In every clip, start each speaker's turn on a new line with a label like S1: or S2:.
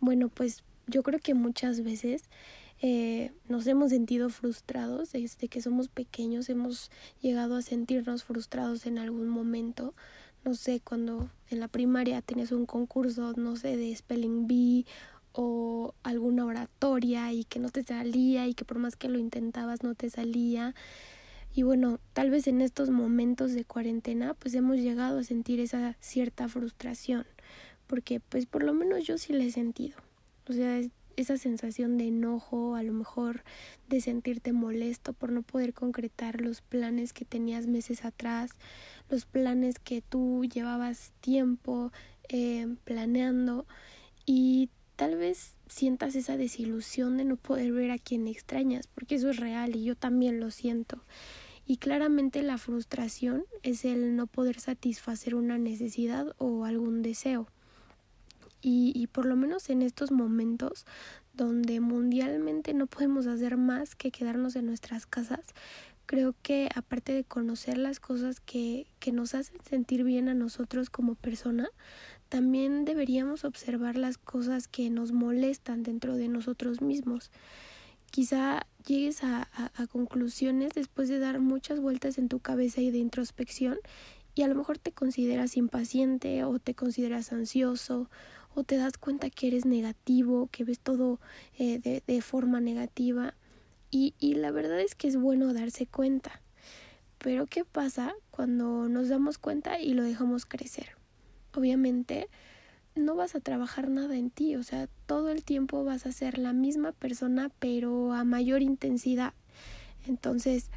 S1: Bueno, pues yo creo que muchas veces eh, nos hemos sentido frustrados desde que somos pequeños, hemos llegado a sentirnos frustrados en algún momento. No sé, cuando en la primaria tenías un concurso, no sé, de Spelling Bee o alguna oratoria y que no te salía y que por más que lo intentabas no te salía. Y bueno, tal vez en estos momentos de cuarentena pues hemos llegado a sentir esa cierta frustración, porque pues por lo menos yo sí la he sentido. O sea, esa sensación de enojo, a lo mejor de sentirte molesto por no poder concretar los planes que tenías meses atrás, los planes que tú llevabas tiempo eh, planeando y tal vez sientas esa desilusión de no poder ver a quien extrañas, porque eso es real y yo también lo siento. Y claramente la frustración es el no poder satisfacer una necesidad o algún deseo. Y, y por lo menos en estos momentos donde mundialmente no podemos hacer más que quedarnos en nuestras casas, creo que aparte de conocer las cosas que, que nos hacen sentir bien a nosotros como persona, también deberíamos observar las cosas que nos molestan dentro de nosotros mismos. Quizá llegues a, conclusiones después de dar muchas vueltas en tu cabeza y de introspección y a lo mejor te consideras impaciente o te consideras ansioso o te das cuenta que eres negativo, que ves todo eh, de, de, forma negativa. Y, y la verdad es que es bueno darse cuenta. Pero ¿qué pasa cuando nos damos cuenta y lo dejamos crecer? Obviamente no vas a trabajar nada en ti, o sea, todo el tiempo vas a ser la misma persona pero a mayor intensidad. Entonces,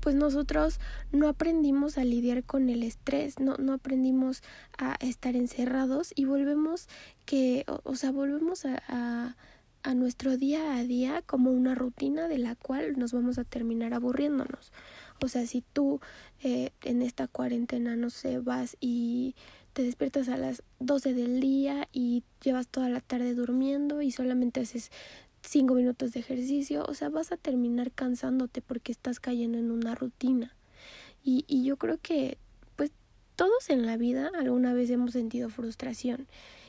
S1: pues nosotros no aprendimos a lidiar con el estrés, no, no aprendimos a estar encerrados y volvemos que, o, sea, volvemos a, a, a, nuestro día a día como una rutina de la cual nos vamos a terminar aburriéndonos. O sea, si tú eh, en esta cuarentena, no sé, vas y te despiertas a las 12 del día y llevas toda la tarde durmiendo y solamente haces cinco minutos de ejercicio, o sea, vas a terminar cansándote porque estás cayendo en una rutina. Y, y yo creo que, pues, todos en la vida alguna vez hemos sentido frustración.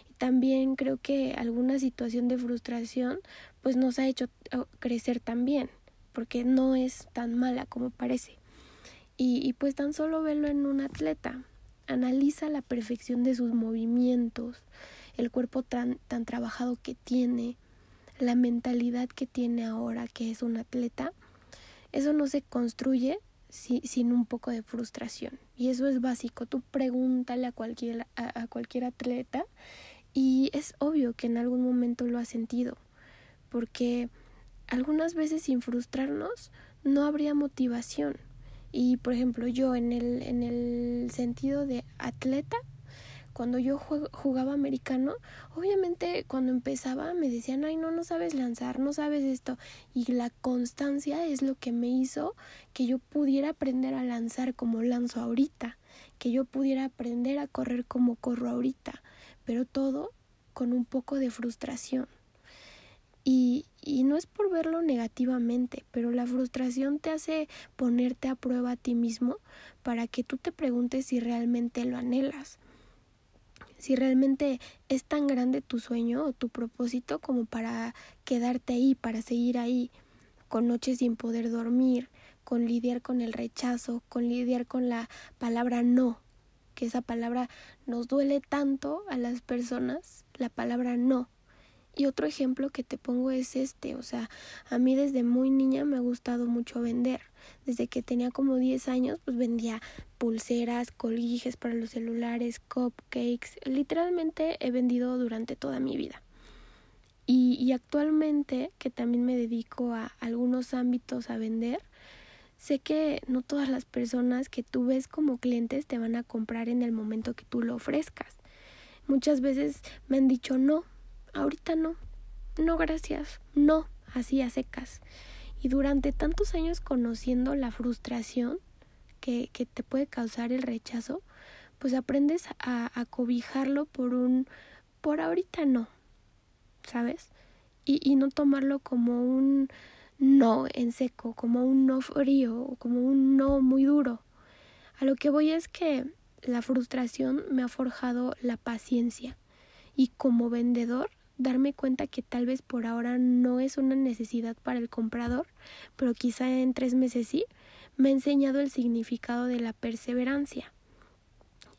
S1: Y también creo que alguna situación de frustración, pues, nos ha hecho oh, crecer también, porque no es tan mala como parece. Y, y pues tan solo verlo en un atleta. Analiza la perfección de sus movimientos, el cuerpo tan, tan trabajado que tiene, la mentalidad que tiene ahora, que es un atleta, eso no se construye si, sin un poco de frustración. Y eso es básico. Tú pregúntale a cualquier, a, a cualquier atleta y es obvio que en algún momento lo ha sentido. Porque algunas veces sin frustrarnos no habría motivación. Y por ejemplo, yo en el, en el sentido de atleta, cuando yo jugaba americano, obviamente cuando empezaba me decían, ay, no, no sabes lanzar, no sabes esto. Y la constancia es lo que me hizo que yo pudiera aprender a lanzar como lanzo ahorita, que yo pudiera aprender a correr como corro ahorita, pero todo con un poco de frustración. Y, y no es por verlo negativamente, pero la frustración te hace ponerte a prueba a ti mismo para que tú te preguntes si realmente lo anhelas si realmente es tan grande tu sueño o tu propósito como para quedarte ahí, para seguir ahí, con noches sin poder dormir, con lidiar con el rechazo, con lidiar con la palabra no, que esa palabra nos duele tanto a las personas, la palabra no. Y otro ejemplo que te pongo es este, o sea, a mí desde muy niña me ha gustado mucho vender. Desde que tenía como 10 años, pues vendía pulseras, colguijes para los celulares, cupcakes. Literalmente he vendido durante toda mi vida. Y, y actualmente, que también me dedico a algunos ámbitos a vender, sé que no todas las personas que tú ves como clientes te van a comprar en el momento que tú lo ofrezcas. Muchas veces me han dicho no, ahorita no, no gracias, no, así a secas. Y durante tantos años conociendo la frustración que, que te puede causar el rechazo, pues aprendes a, a cobijarlo por un, por ahorita no, ¿sabes? Y, y no tomarlo como un no en seco, como un no frío, como un no muy duro. A lo que voy es que la frustración me ha forjado la paciencia y como vendedor darme cuenta que tal vez por ahora no es una necesidad para el comprador, pero quizá en tres meses sí, me ha enseñado el significado de la perseverancia.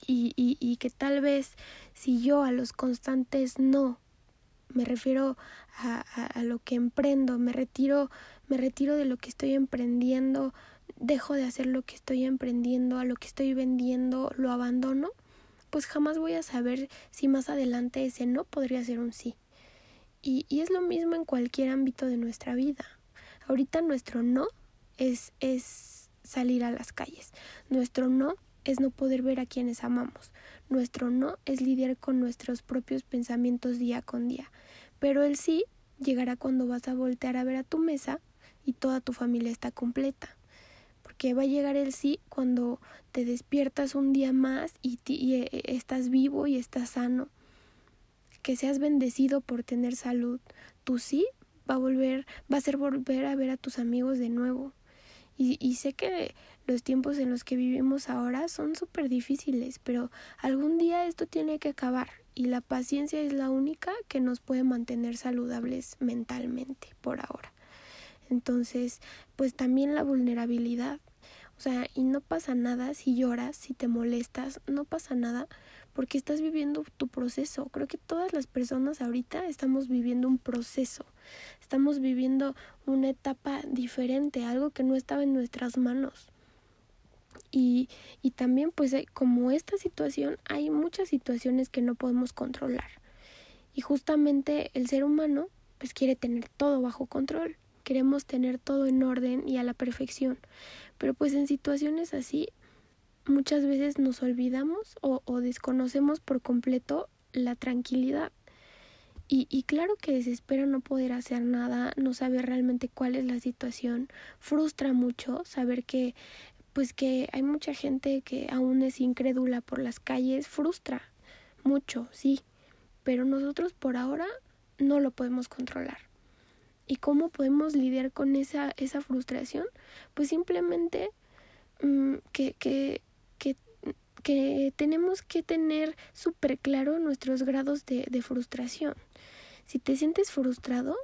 S1: Y, y, y que tal vez si yo a los constantes no, me refiero a, a, lo que emprendo, me retiro, me retiro de lo que estoy emprendiendo, dejo de hacer lo que estoy emprendiendo, a lo que estoy vendiendo, lo abandono, pues jamás voy a saber si más adelante ese no podría ser un sí. Y, y es lo mismo en cualquier ámbito de nuestra vida. Ahorita nuestro no es, es salir a las calles. Nuestro no es no poder ver a quienes amamos. Nuestro no es lidiar con nuestros propios pensamientos día con día. Pero el sí llegará cuando vas a voltear a ver a tu mesa y toda tu familia está completa que va a llegar el sí cuando te despiertas un día más y, y, eh, estás vivo y estás sano. Que seas bendecido por tener salud. Tu sí va a volver, va a ser volver a ver a tus amigos de nuevo. Y, y sé que los tiempos en los que vivimos ahora son súper difíciles, pero algún día esto tiene que acabar y la paciencia es la única que nos puede mantener saludables mentalmente por ahora. Entonces, pues también la vulnerabilidad. O sea, y no pasa nada si lloras, si te molestas, no pasa nada porque estás viviendo tu proceso. Creo que todas las personas ahorita estamos viviendo un proceso. Estamos viviendo una etapa diferente, algo que no estaba en nuestras manos. Y, y también pues eh, como esta situación hay muchas situaciones que no podemos controlar. Y justamente el ser humano pues quiere tener todo bajo control queremos tener todo en orden y a la perfección. Pero pues en situaciones así muchas veces nos olvidamos o, desconocemos por completo la tranquilidad. Y, y, claro que desespera no poder hacer nada, no saber realmente cuál es la situación, frustra mucho saber que pues que hay mucha gente que aún es incrédula por las calles, frustra mucho, sí, pero nosotros por ahora no lo podemos controlar. ¿Y cómo podemos lidiar con esa, esa frustración? Pues simplemente mmm, que, que, que, que, tenemos que tener súper claro nuestros grados de, de, frustración. Si te sientes frustrado,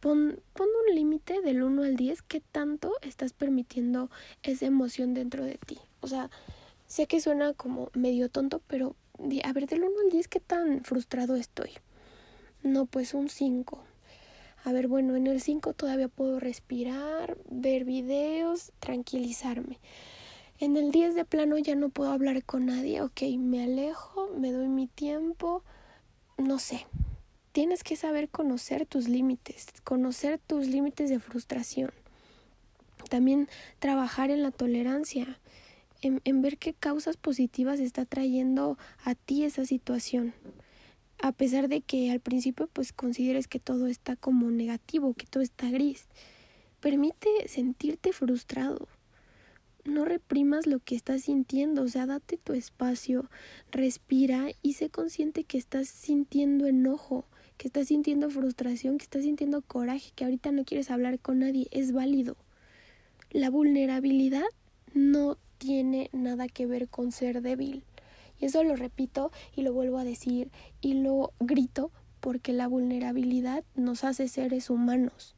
S1: pon, pon un límite del 1 al 10, ¿qué tanto estás permitiendo esa emoción dentro de ti? O sea, sé que suena como medio tonto, pero a ver, del 1 al 10, ¿qué tan frustrado estoy? No, pues un 5 a ver, bueno, en el 5 todavía puedo respirar, ver videos, tranquilizarme. En el 10 de plano ya no puedo hablar con nadie, ok, me alejo, me doy mi tiempo, no sé. Tienes que saber conocer tus límites, conocer tus límites de frustración. También trabajar en la tolerancia, en, en ver qué causas positivas está trayendo a ti esa situación a pesar de que al principio pues consideres que todo está como negativo, que todo está gris. Permite sentirte frustrado. No reprimas lo que estás sintiendo, o sea, date tu espacio, respira y sé consciente que estás sintiendo enojo, que estás sintiendo frustración, que estás sintiendo coraje, que ahorita no quieres hablar con nadie, es válido. La vulnerabilidad no tiene nada que ver con ser débil. Y eso lo repito y lo vuelvo a decir y lo grito porque la vulnerabilidad nos hace seres humanos.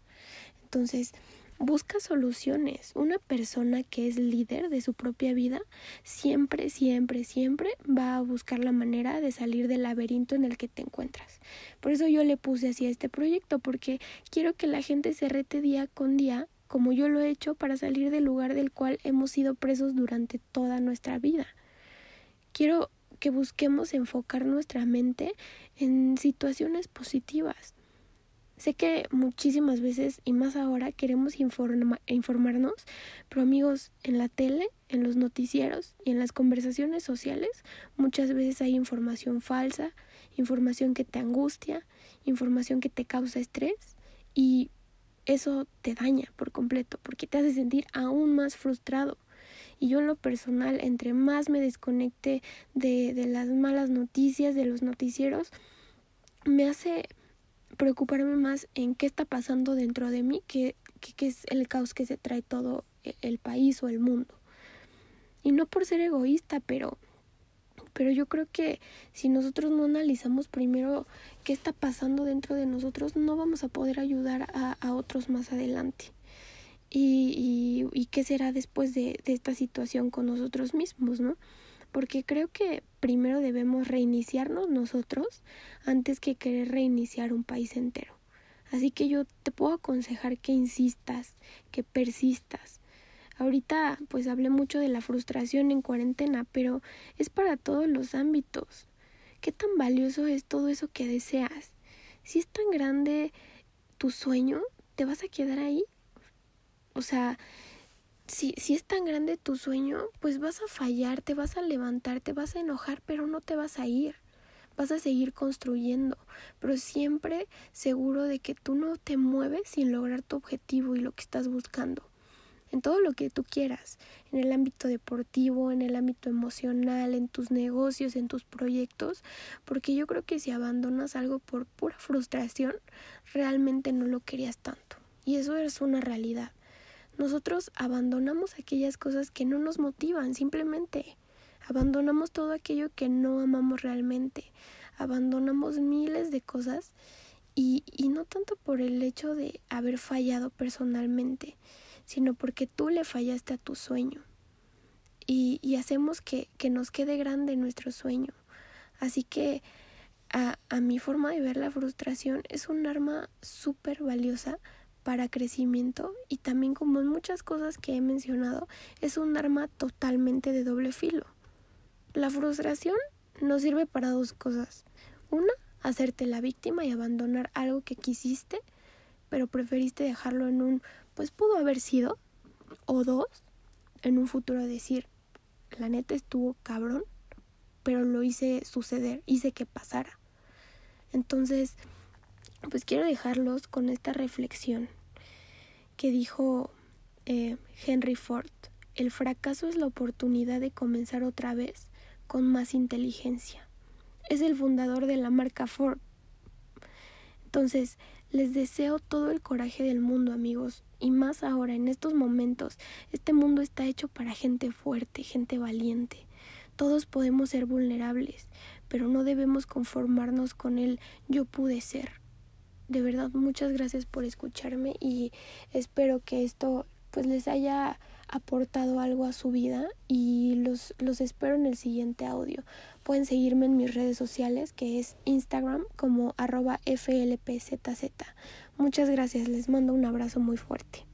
S1: Entonces, busca soluciones. Una persona que es líder de su propia vida siempre, siempre, siempre va a buscar la manera de salir del laberinto en el que te encuentras. Por eso yo le puse así a este proyecto, porque quiero que la gente se rete día con día, como yo lo he hecho, para salir del lugar del cual hemos sido presos durante toda nuestra vida. Quiero que busquemos enfocar nuestra mente en situaciones positivas. Sé que muchísimas veces y más ahora queremos informa informarnos, pero amigos, en la tele, en los noticieros y en las conversaciones sociales muchas veces hay información falsa, información que te angustia, información que te causa estrés y eso te daña por completo porque te hace sentir aún más frustrado. Y yo en lo personal, entre más me desconecte de, de las malas noticias, de los noticieros, me hace preocuparme más en qué está pasando dentro de mí que, que, es el caos que se trae todo e, el país o el mundo. Y no por ser egoísta, pero Pero yo creo que si nosotros no analizamos primero qué está pasando dentro de nosotros, no vamos a poder ayudar a, a otros más adelante. Y, y, y, qué será después de, de esta situación con nosotros mismos, ¿no? Porque creo que primero debemos reiniciarnos nosotros antes que querer reiniciar un país entero. Así que yo te puedo aconsejar que insistas, que persistas, Ahorita pues hablé mucho de la frustración en cuarentena, pero es para todos los ámbitos. ¿Qué tan valioso es todo eso que deseas? Si es tan grande tu sueño, ¿te vas a quedar ahí? O sea, si, si es tan grande tu sueño, pues vas a fallar, te vas a levantar, te vas a enojar, pero no te vas a ir. Vas a seguir construyendo, pero siempre seguro de que tú no te mueves sin lograr tu objetivo y lo que estás buscando en todo lo que tú quieras, en el ámbito deportivo, en el ámbito emocional, en tus negocios, en tus proyectos, porque yo creo que si abandonas algo por pura frustración, realmente no lo querías tanto. Y eso es una realidad. Nosotros abandonamos aquellas cosas que no nos motivan, simplemente. Abandonamos todo aquello que no amamos realmente. Abandonamos miles de cosas y, y no tanto por el hecho de haber fallado personalmente, sino porque tú le fallaste a tu sueño. Y, y hacemos que, que, nos quede grande nuestro sueño. Así que a, a mi forma de ver la frustración es un arma súper valiosa para crecimiento y también como en muchas cosas que he mencionado es un arma totalmente de doble filo. La frustración nos sirve para dos cosas. Una, hacerte la víctima y abandonar algo que quisiste, pero preferiste dejarlo en un pues pudo haber sido, o dos, en un futuro decir, la neta estuvo cabrón, pero lo hice suceder, hice que pasara. Entonces, pues quiero dejarlos con esta reflexión que dijo eh, Henry Ford, el fracaso es la oportunidad de comenzar otra vez con más inteligencia. Es el fundador de la marca Ford. Entonces, les deseo todo el coraje del mundo, amigos, y más ahora, en estos momentos. Este mundo está hecho para gente fuerte, gente valiente. Todos podemos ser vulnerables, pero no debemos conformarnos con el yo pude ser. De verdad, muchas gracias por escucharme y espero que esto pues les haya aportado algo a su vida y los, los espero en el siguiente audio. Pueden seguirme en mis redes sociales que es Instagram como arroba flpzz. Muchas gracias, les mando un abrazo muy fuerte.